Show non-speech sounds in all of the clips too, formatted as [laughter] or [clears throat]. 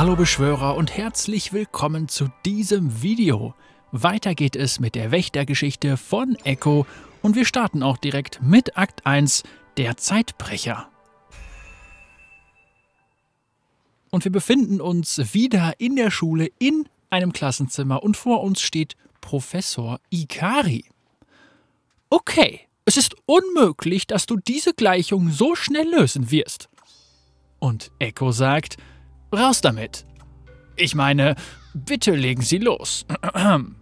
Hallo Beschwörer und herzlich willkommen zu diesem Video. Weiter geht es mit der Wächtergeschichte von Echo und wir starten auch direkt mit Akt 1, der Zeitbrecher. Und wir befinden uns wieder in der Schule in einem Klassenzimmer und vor uns steht Professor Ikari. Okay, es ist unmöglich, dass du diese Gleichung so schnell lösen wirst. Und Echo sagt, raus damit. Ich meine, bitte legen Sie los. [clears throat]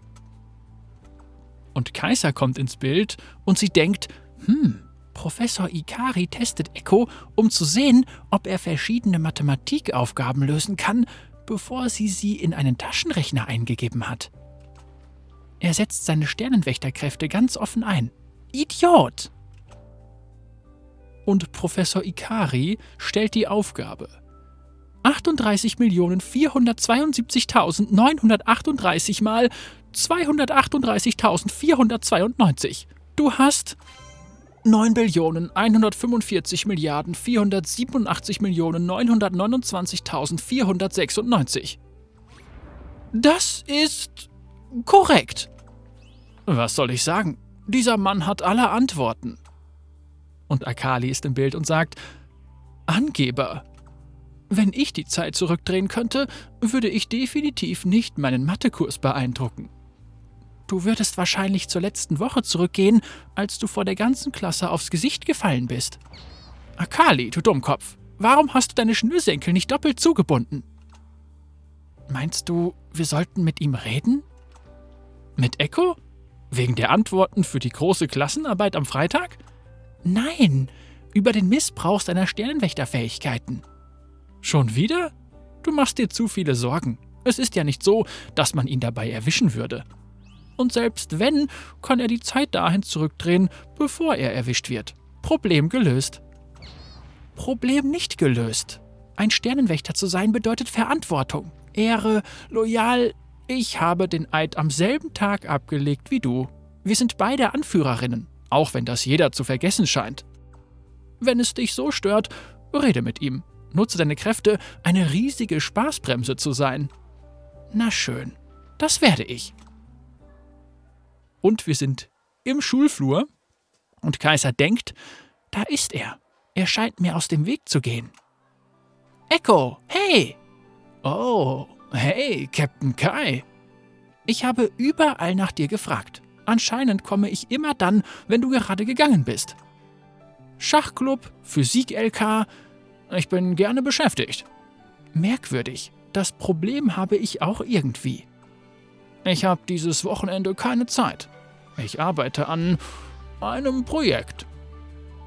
Und Kaiser kommt ins Bild und sie denkt, hm, Professor Ikari testet Echo, um zu sehen, ob er verschiedene Mathematikaufgaben lösen kann, bevor sie sie in einen Taschenrechner eingegeben hat. Er setzt seine Sternenwächterkräfte ganz offen ein. Idiot! Und Professor Ikari stellt die Aufgabe. 38.472.938 mal 238.492. Du hast 9 Billionen 145 Milliarden 487 Millionen 929.496. Das ist korrekt. Was soll ich sagen? Dieser Mann hat alle Antworten. Und Akali ist im Bild und sagt: Angeber. Wenn ich die Zeit zurückdrehen könnte, würde ich definitiv nicht meinen Mathekurs beeindrucken. Du würdest wahrscheinlich zur letzten Woche zurückgehen, als du vor der ganzen Klasse aufs Gesicht gefallen bist. Akali, du Dummkopf, warum hast du deine Schnürsenkel nicht doppelt zugebunden? Meinst du, wir sollten mit ihm reden? Mit Echo? Wegen der Antworten für die große Klassenarbeit am Freitag? Nein, über den Missbrauch seiner Sternenwächterfähigkeiten. Schon wieder? Du machst dir zu viele Sorgen. Es ist ja nicht so, dass man ihn dabei erwischen würde. Und selbst wenn, kann er die Zeit dahin zurückdrehen, bevor er erwischt wird. Problem gelöst. Problem nicht gelöst. Ein Sternenwächter zu sein bedeutet Verantwortung, Ehre, loyal. Ich habe den Eid am selben Tag abgelegt wie du. Wir sind beide Anführerinnen, auch wenn das jeder zu vergessen scheint. Wenn es dich so stört, rede mit ihm. Nutze deine Kräfte, eine riesige Spaßbremse zu sein. Na schön, das werde ich. Und wir sind im Schulflur und Kaiser denkt, da ist er. Er scheint mir aus dem Weg zu gehen. Echo, hey! Oh, hey, Captain Kai. Ich habe überall nach dir gefragt. Anscheinend komme ich immer dann, wenn du gerade gegangen bist. Schachclub, Physik-LK, ich bin gerne beschäftigt. Merkwürdig, das Problem habe ich auch irgendwie. Ich habe dieses Wochenende keine Zeit. Ich arbeite an einem Projekt.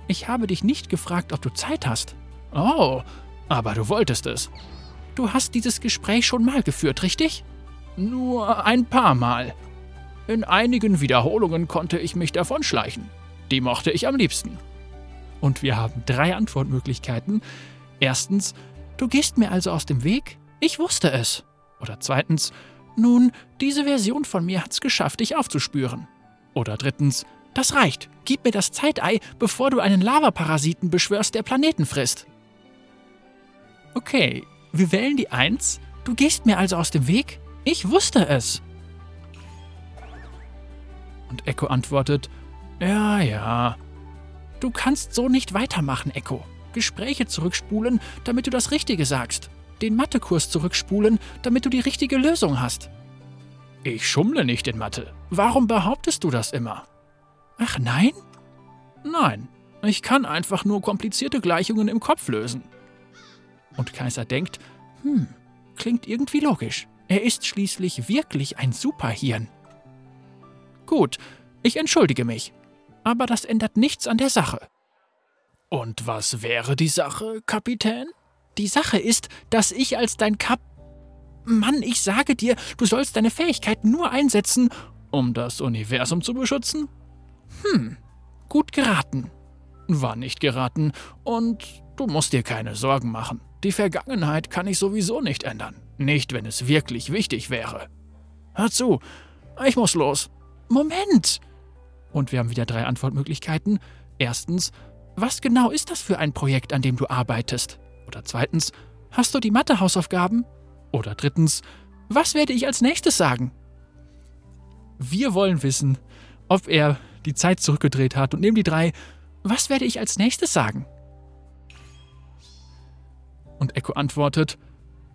Ich habe dich nicht gefragt, ob du Zeit hast. Oh, aber du wolltest es. Du hast dieses Gespräch schon mal geführt, richtig? Nur ein paar Mal. In einigen Wiederholungen konnte ich mich davonschleichen. Die mochte ich am liebsten. Und wir haben drei Antwortmöglichkeiten. Erstens, du gehst mir also aus dem Weg? Ich wusste es. Oder zweitens, nun, diese Version von mir hat's geschafft, dich aufzuspüren. Oder drittens, das reicht. Gib mir das Zeitei, bevor du einen Lavaparasiten beschwörst, der Planeten frisst. Okay, wir wählen die Eins. Du gehst mir also aus dem Weg? Ich wusste es. Und Echo antwortet, ja, ja. Du kannst so nicht weitermachen, Echo. Gespräche zurückspulen, damit du das Richtige sagst. Den Mathekurs zurückspulen, damit du die richtige Lösung hast. Ich schummle nicht in Mathe. Warum behauptest du das immer? Ach nein? Nein, ich kann einfach nur komplizierte Gleichungen im Kopf lösen. Und Kaiser denkt, hm, klingt irgendwie logisch. Er ist schließlich wirklich ein Superhirn. Gut, ich entschuldige mich. Aber das ändert nichts an der Sache. Und was wäre die Sache, Kapitän? Die Sache ist, dass ich als dein Kap Mann, ich sage dir, du sollst deine Fähigkeiten nur einsetzen, um das Universum zu beschützen? Hm, gut geraten. War nicht geraten und du musst dir keine Sorgen machen. Die Vergangenheit kann ich sowieso nicht ändern. Nicht, wenn es wirklich wichtig wäre. Hör zu, ich muss los. Moment! Und wir haben wieder drei Antwortmöglichkeiten. Erstens, was genau ist das für ein Projekt, an dem du arbeitest? Oder zweitens, hast du die Mathe-Hausaufgaben? Oder drittens, was werde ich als nächstes sagen? Wir wollen wissen, ob er die Zeit zurückgedreht hat und nehmen die drei, was werde ich als nächstes sagen? Und Echo antwortet,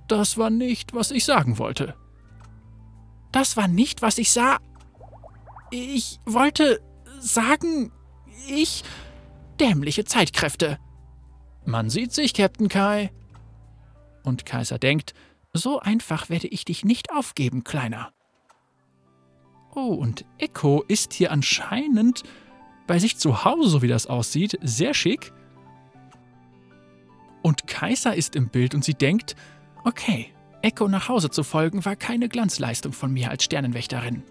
das war nicht, was ich sagen wollte. Das war nicht, was ich sah. Ich wollte sagen, ich. Dämliche Zeitkräfte. Man sieht sich, Captain Kai. Und Kaiser denkt, so einfach werde ich dich nicht aufgeben, Kleiner. Oh, und Echo ist hier anscheinend bei sich zu Hause, so wie das aussieht, sehr schick. Und Kaiser ist im Bild und sie denkt, okay, Echo nach Hause zu folgen war keine Glanzleistung von mir als Sternenwächterin.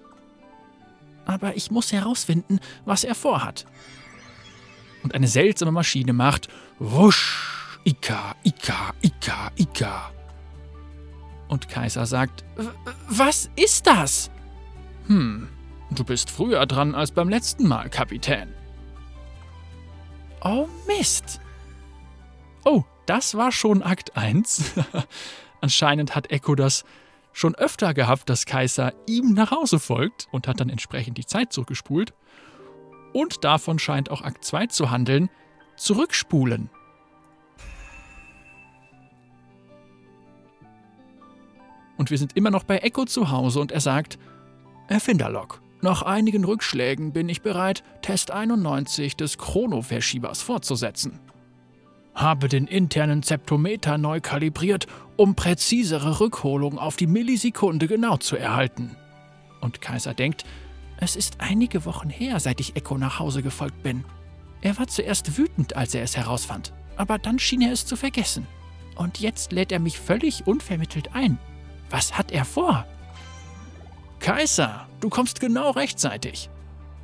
Aber ich muss herausfinden, was er vorhat. Und eine seltsame Maschine macht Wusch, Ika, Ika, Ika, Ika. Und Kaiser sagt, was ist das? Hm, du bist früher dran als beim letzten Mal, Kapitän. Oh Mist. Oh, das war schon Akt 1. [laughs] Anscheinend hat Echo das schon öfter gehabt, dass Kaiser ihm nach Hause folgt und hat dann entsprechend die Zeit zurückgespult. Und davon scheint auch Akt 2 zu handeln, zurückspulen. Und wir sind immer noch bei Echo zu Hause und er sagt, Erfinderlog. Nach einigen Rückschlägen bin ich bereit, Test 91 des Chronoverschiebers fortzusetzen. Habe den internen Zeptometer neu kalibriert, um präzisere Rückholung auf die Millisekunde genau zu erhalten. Und Kaiser denkt, es ist einige Wochen her, seit ich Echo nach Hause gefolgt bin. Er war zuerst wütend, als er es herausfand, aber dann schien er es zu vergessen. Und jetzt lädt er mich völlig unvermittelt ein. Was hat er vor? Kaiser, du kommst genau rechtzeitig.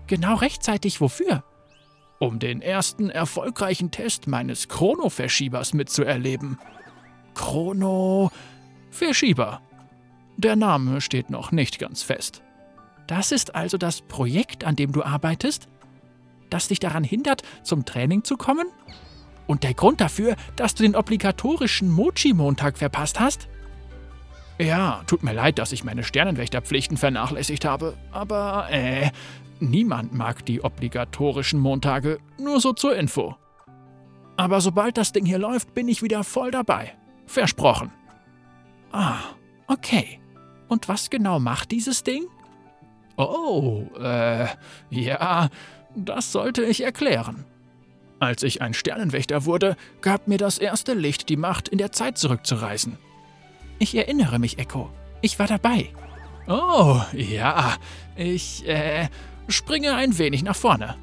Genau rechtzeitig wofür? Um den ersten erfolgreichen Test meines Chrono-Verschiebers mitzuerleben. Chrono-Verschieber. Der Name steht noch nicht ganz fest. Das ist also das Projekt, an dem du arbeitest? Das dich daran hindert, zum Training zu kommen? Und der Grund dafür, dass du den obligatorischen Mochi-Montag verpasst hast? Ja, tut mir leid, dass ich meine Sternenwächterpflichten vernachlässigt habe, aber äh, niemand mag die obligatorischen Montage, nur so zur Info. Aber sobald das Ding hier läuft, bin ich wieder voll dabei. Versprochen. Ah, okay. Und was genau macht dieses Ding? Oh, äh, ja, das sollte ich erklären. Als ich ein Sternenwächter wurde, gab mir das erste Licht die Macht, in der Zeit zurückzureisen. Ich erinnere mich, Echo. Ich war dabei. Oh, ja. Ich, äh, springe ein wenig nach vorne.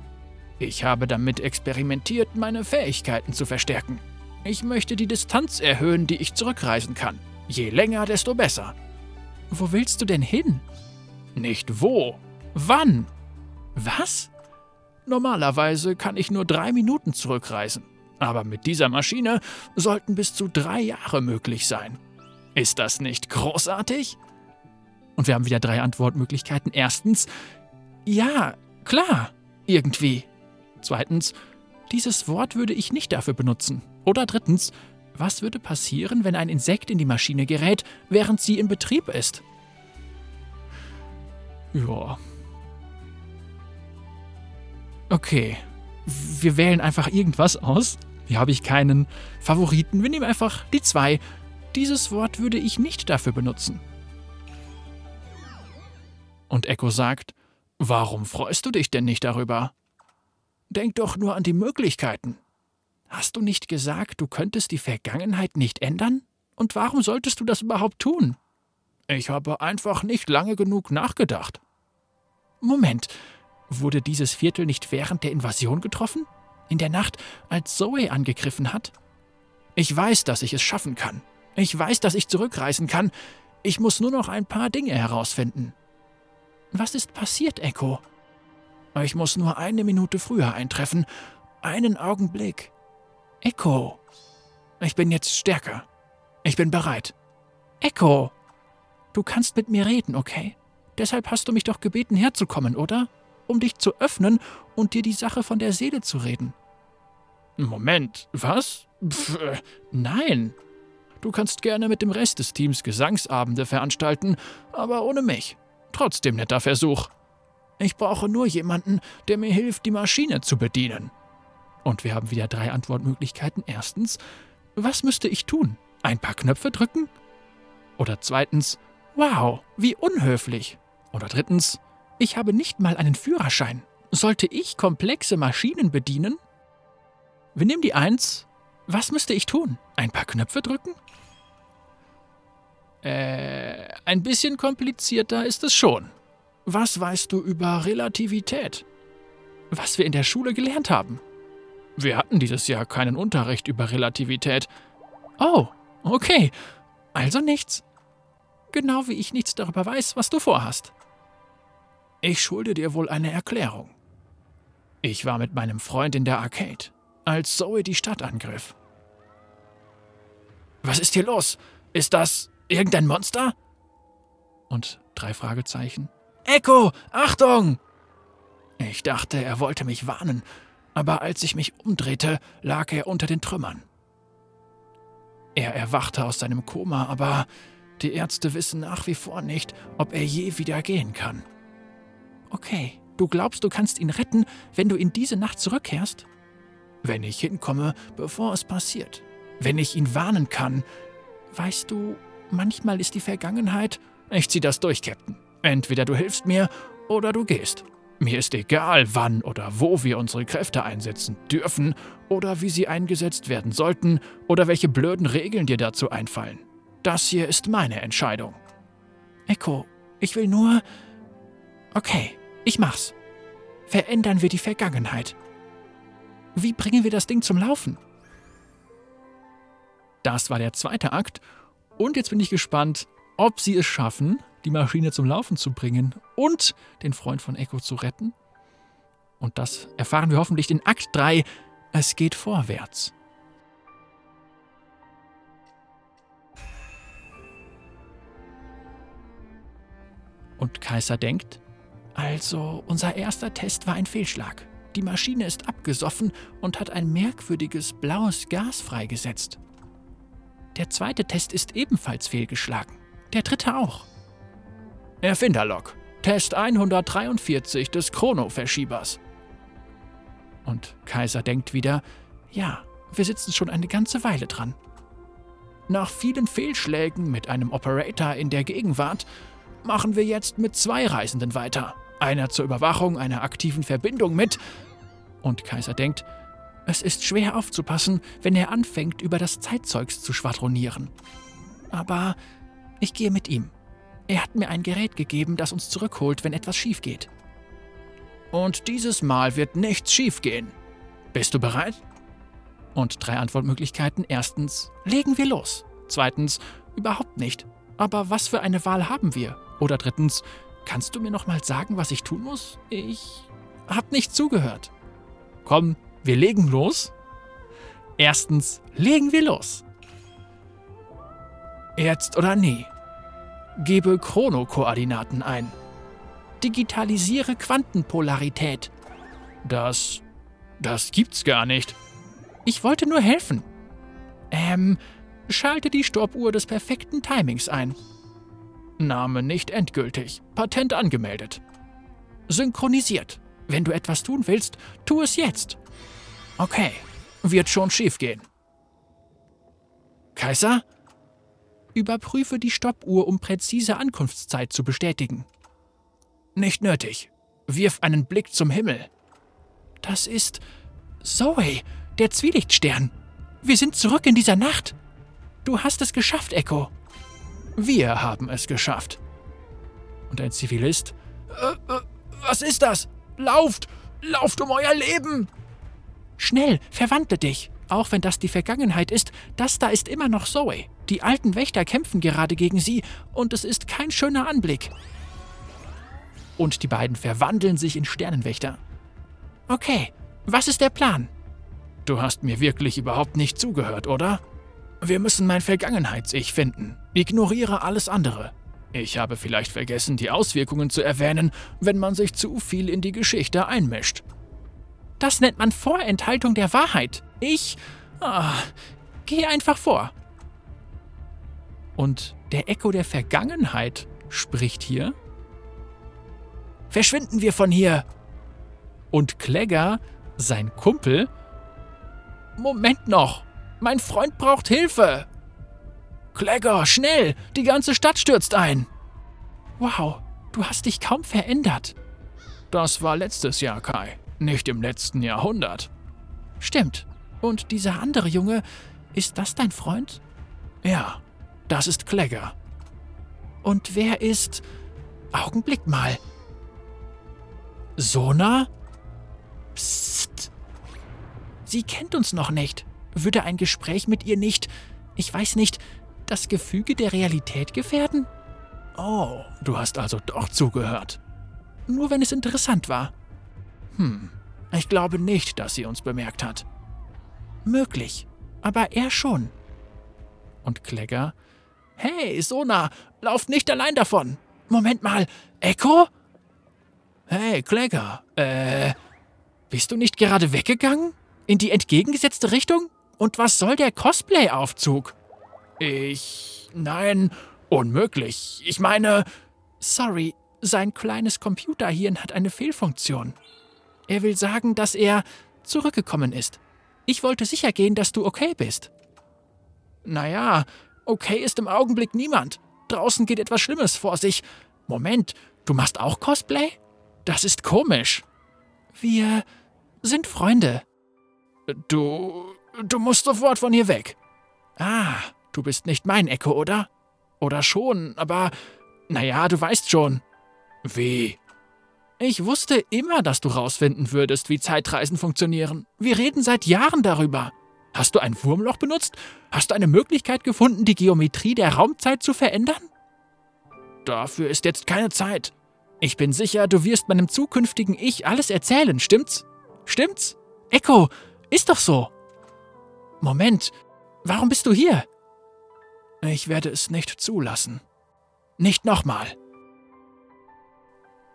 Ich habe damit experimentiert, meine Fähigkeiten zu verstärken. Ich möchte die Distanz erhöhen, die ich zurückreisen kann. Je länger, desto besser. Wo willst du denn hin? Nicht wo. Wann? Was? Normalerweise kann ich nur drei Minuten zurückreisen. Aber mit dieser Maschine sollten bis zu drei Jahre möglich sein. Ist das nicht großartig? Und wir haben wieder drei Antwortmöglichkeiten. Erstens, ja, klar, irgendwie. Zweitens, dieses Wort würde ich nicht dafür benutzen. Oder drittens, was würde passieren, wenn ein Insekt in die Maschine gerät, während sie in Betrieb ist? Ja. Okay. Wir wählen einfach irgendwas aus. Hier habe ich keinen Favoriten. Wir nehmen einfach die zwei dieses Wort würde ich nicht dafür benutzen. Und Echo sagt, Warum freust du dich denn nicht darüber? Denk doch nur an die Möglichkeiten. Hast du nicht gesagt, du könntest die Vergangenheit nicht ändern? Und warum solltest du das überhaupt tun? Ich habe einfach nicht lange genug nachgedacht. Moment, wurde dieses Viertel nicht während der Invasion getroffen? In der Nacht, als Zoe angegriffen hat? Ich weiß, dass ich es schaffen kann. Ich weiß, dass ich zurückreisen kann. Ich muss nur noch ein paar Dinge herausfinden. Was ist passiert, Echo? Ich muss nur eine Minute früher eintreffen. Einen Augenblick. Echo. Ich bin jetzt stärker. Ich bin bereit. Echo. Du kannst mit mir reden, okay? Deshalb hast du mich doch gebeten, herzukommen, oder? Um dich zu öffnen und dir die Sache von der Seele zu reden. Moment, was? Pff, nein, Du kannst gerne mit dem Rest des Teams Gesangsabende veranstalten, aber ohne mich. Trotzdem netter Versuch. Ich brauche nur jemanden, der mir hilft, die Maschine zu bedienen. Und wir haben wieder drei Antwortmöglichkeiten. Erstens, was müsste ich tun? Ein paar Knöpfe drücken? Oder zweitens, wow, wie unhöflich. Oder drittens, ich habe nicht mal einen Führerschein. Sollte ich komplexe Maschinen bedienen? Wir nehmen die Eins. Was müsste ich tun? Ein paar Knöpfe drücken? Äh, ein bisschen komplizierter ist es schon. Was weißt du über Relativität? Was wir in der Schule gelernt haben. Wir hatten dieses Jahr keinen Unterricht über Relativität. Oh, okay. Also nichts. Genau wie ich nichts darüber weiß, was du vorhast. Ich schulde dir wohl eine Erklärung. Ich war mit meinem Freund in der Arcade, als Zoe die Stadt angriff. Was ist hier los? Ist das irgendein Monster? Und drei Fragezeichen. Echo, Achtung! Ich dachte, er wollte mich warnen, aber als ich mich umdrehte, lag er unter den Trümmern. Er erwachte aus seinem Koma, aber die Ärzte wissen nach wie vor nicht, ob er je wieder gehen kann. Okay, Du glaubst, du kannst ihn retten, wenn du in diese Nacht zurückkehrst? Wenn ich hinkomme, bevor es passiert. Wenn ich ihn warnen kann. Weißt du, manchmal ist die Vergangenheit. Ich zieh das durch, Captain. Entweder du hilfst mir oder du gehst. Mir ist egal, wann oder wo wir unsere Kräfte einsetzen dürfen oder wie sie eingesetzt werden sollten oder welche blöden Regeln dir dazu einfallen. Das hier ist meine Entscheidung. Echo, ich will nur. Okay, ich mach's. Verändern wir die Vergangenheit. Wie bringen wir das Ding zum Laufen? Das war der zweite Akt. Und jetzt bin ich gespannt, ob sie es schaffen, die Maschine zum Laufen zu bringen und den Freund von Echo zu retten. Und das erfahren wir hoffentlich in Akt 3. Es geht vorwärts. Und Kaiser denkt, also, unser erster Test war ein Fehlschlag. Die Maschine ist abgesoffen und hat ein merkwürdiges blaues Gas freigesetzt. Der zweite Test ist ebenfalls fehlgeschlagen. Der dritte auch. Erfinderlog. Test 143 des Chrono-Verschiebers. Und Kaiser denkt wieder, ja, wir sitzen schon eine ganze Weile dran. Nach vielen Fehlschlägen mit einem Operator in der Gegenwart machen wir jetzt mit zwei Reisenden weiter einer zur Überwachung einer aktiven Verbindung mit. Und Kaiser denkt, es ist schwer aufzupassen, wenn er anfängt, über das Zeitzeugs zu schwadronieren. Aber ich gehe mit ihm. Er hat mir ein Gerät gegeben, das uns zurückholt, wenn etwas schief geht. Und dieses Mal wird nichts schiefgehen. Bist du bereit? Und drei Antwortmöglichkeiten. Erstens, legen wir los. Zweitens, überhaupt nicht. Aber was für eine Wahl haben wir? Oder drittens, Kannst du mir noch mal sagen, was ich tun muss? Ich hab nicht zugehört. Komm, wir legen los. Erstens, legen wir los. Jetzt oder nie. Gebe Chronokoordinaten ein. Digitalisiere Quantenpolarität. Das. das gibt's gar nicht. Ich wollte nur helfen. Ähm, schalte die Stoppuhr des perfekten Timings ein. Name nicht endgültig. Patent angemeldet. Synchronisiert. Wenn du etwas tun willst, tu es jetzt. Okay, wird schon schiefgehen. Kaiser? Überprüfe die Stoppuhr, um präzise Ankunftszeit zu bestätigen. Nicht nötig. Wirf einen Blick zum Himmel. Das ist Zoe, der Zwielichtstern. Wir sind zurück in dieser Nacht. Du hast es geschafft, Echo. Wir haben es geschafft. Und ein Zivilist. Äh, äh, was ist das? Lauft! Lauft um euer Leben! Schnell, verwandle dich! Auch wenn das die Vergangenheit ist, das da ist immer noch Zoe. Die alten Wächter kämpfen gerade gegen sie und es ist kein schöner Anblick. Und die beiden verwandeln sich in Sternenwächter. Okay, was ist der Plan? Du hast mir wirklich überhaupt nicht zugehört, oder? Wir müssen mein Vergangenheits-Ich finden. Ignoriere alles andere. Ich habe vielleicht vergessen, die Auswirkungen zu erwähnen, wenn man sich zu viel in die Geschichte einmischt. Das nennt man Vorenthaltung der Wahrheit. Ich. Ah, geh einfach vor. Und der Echo der Vergangenheit spricht hier. Verschwinden wir von hier! Und Klegger, sein Kumpel, Moment noch! Mein Freund braucht Hilfe! Klegger, schnell! Die ganze Stadt stürzt ein! Wow, du hast dich kaum verändert. Das war letztes Jahr, Kai, nicht im letzten Jahrhundert. Stimmt. Und dieser andere Junge, ist das dein Freund? Ja, das ist Klegger. Und wer ist. Augenblick mal. Sona? Psst. Sie kennt uns noch nicht. Würde ein Gespräch mit ihr nicht, ich weiß nicht, das Gefüge der Realität gefährden? Oh, du hast also doch zugehört. Nur wenn es interessant war. Hm, ich glaube nicht, dass sie uns bemerkt hat. Möglich, aber er schon. Und Klegger? Hey, Sona, lauft nicht allein davon. Moment mal, Echo? Hey, Klegger, äh, bist du nicht gerade weggegangen? In die entgegengesetzte Richtung? Und was soll der Cosplay-Aufzug? Ich. Nein, unmöglich. Ich meine. Sorry, sein kleines Computerhirn hat eine Fehlfunktion. Er will sagen, dass er zurückgekommen ist. Ich wollte sicher gehen, dass du okay bist. Naja, okay ist im Augenblick niemand. Draußen geht etwas Schlimmes vor sich. Moment, du machst auch Cosplay? Das ist komisch. Wir sind Freunde. Du. Du musst sofort von hier weg. Ah, du bist nicht mein Echo, oder? Oder schon, aber. Naja, du weißt schon. Wie? Ich wusste immer, dass du rausfinden würdest, wie Zeitreisen funktionieren. Wir reden seit Jahren darüber. Hast du ein Wurmloch benutzt? Hast du eine Möglichkeit gefunden, die Geometrie der Raumzeit zu verändern? Dafür ist jetzt keine Zeit. Ich bin sicher, du wirst meinem zukünftigen Ich alles erzählen, stimmt's? Stimmt's? Echo, ist doch so. Moment, warum bist du hier? Ich werde es nicht zulassen. Nicht nochmal.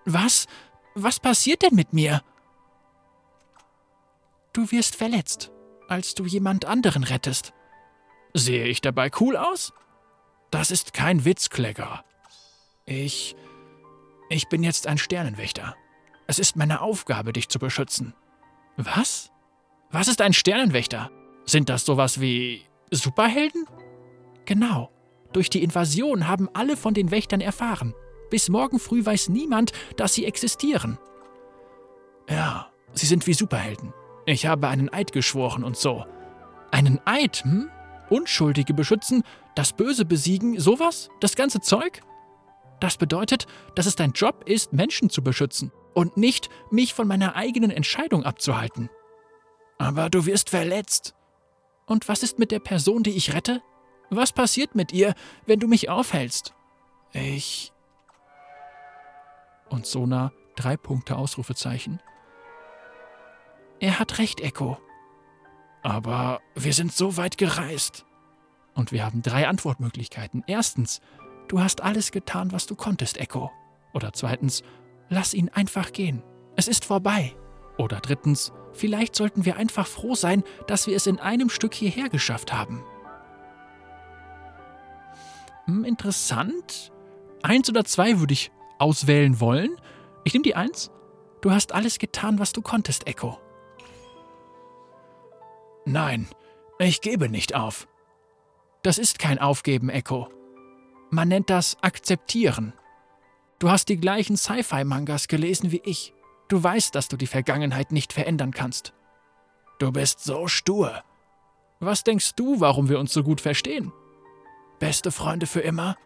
Was? Was passiert denn mit mir? Du wirst verletzt, als du jemand anderen rettest. Sehe ich dabei cool aus? Das ist kein Witz, Klegger. Ich. Ich bin jetzt ein Sternenwächter. Es ist meine Aufgabe, dich zu beschützen. Was? Was ist ein Sternenwächter? Sind das sowas wie Superhelden? Genau. Durch die Invasion haben alle von den Wächtern erfahren. Bis morgen früh weiß niemand, dass sie existieren. Ja, sie sind wie Superhelden. Ich habe einen Eid geschworen und so. Einen Eid, hm? Unschuldige beschützen, das Böse besiegen, sowas? Das ganze Zeug? Das bedeutet, dass es dein Job ist, Menschen zu beschützen und nicht, mich von meiner eigenen Entscheidung abzuhalten. Aber du wirst verletzt. Und was ist mit der Person, die ich rette? Was passiert mit ihr, wenn du mich aufhältst? Ich und Sona drei Punkte Ausrufezeichen. Er hat recht, Echo. Aber wir sind so weit gereist. Und wir haben drei Antwortmöglichkeiten. Erstens, du hast alles getan, was du konntest, Echo. Oder zweitens, lass ihn einfach gehen. Es ist vorbei. Oder drittens, vielleicht sollten wir einfach froh sein, dass wir es in einem Stück hierher geschafft haben. Hm, interessant. Eins oder zwei würde ich auswählen wollen. Ich nehme die Eins. Du hast alles getan, was du konntest, Echo. Nein, ich gebe nicht auf. Das ist kein Aufgeben, Echo. Man nennt das Akzeptieren. Du hast die gleichen Sci-Fi-Mangas gelesen wie ich. Du weißt, dass du die Vergangenheit nicht verändern kannst. Du bist so stur. Was denkst du, warum wir uns so gut verstehen? Beste Freunde für immer?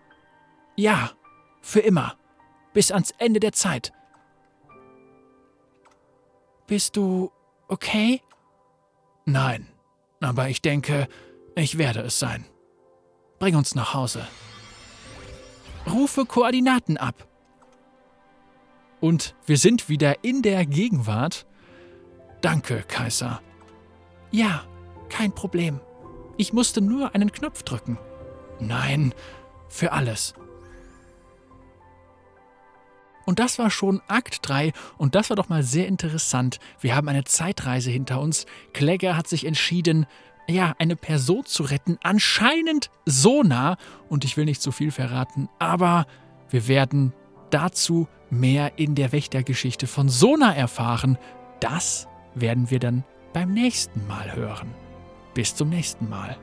Ja, für immer bis ans Ende der Zeit. Bist du okay? Nein, aber ich denke, ich werde es sein. Bring uns nach Hause. Rufe Koordinaten ab. Und wir sind wieder in der Gegenwart. Danke, Kaiser. Ja, kein Problem. Ich musste nur einen Knopf drücken. Nein, für alles. Und das war schon Akt 3 und das war doch mal sehr interessant. Wir haben eine Zeitreise hinter uns. Klegger hat sich entschieden, ja, eine Person zu retten, anscheinend so nah. Und ich will nicht zu viel verraten, aber wir werden dazu mehr in der Wächtergeschichte von Sona erfahren. Das werden wir dann beim nächsten Mal hören. Bis zum nächsten Mal.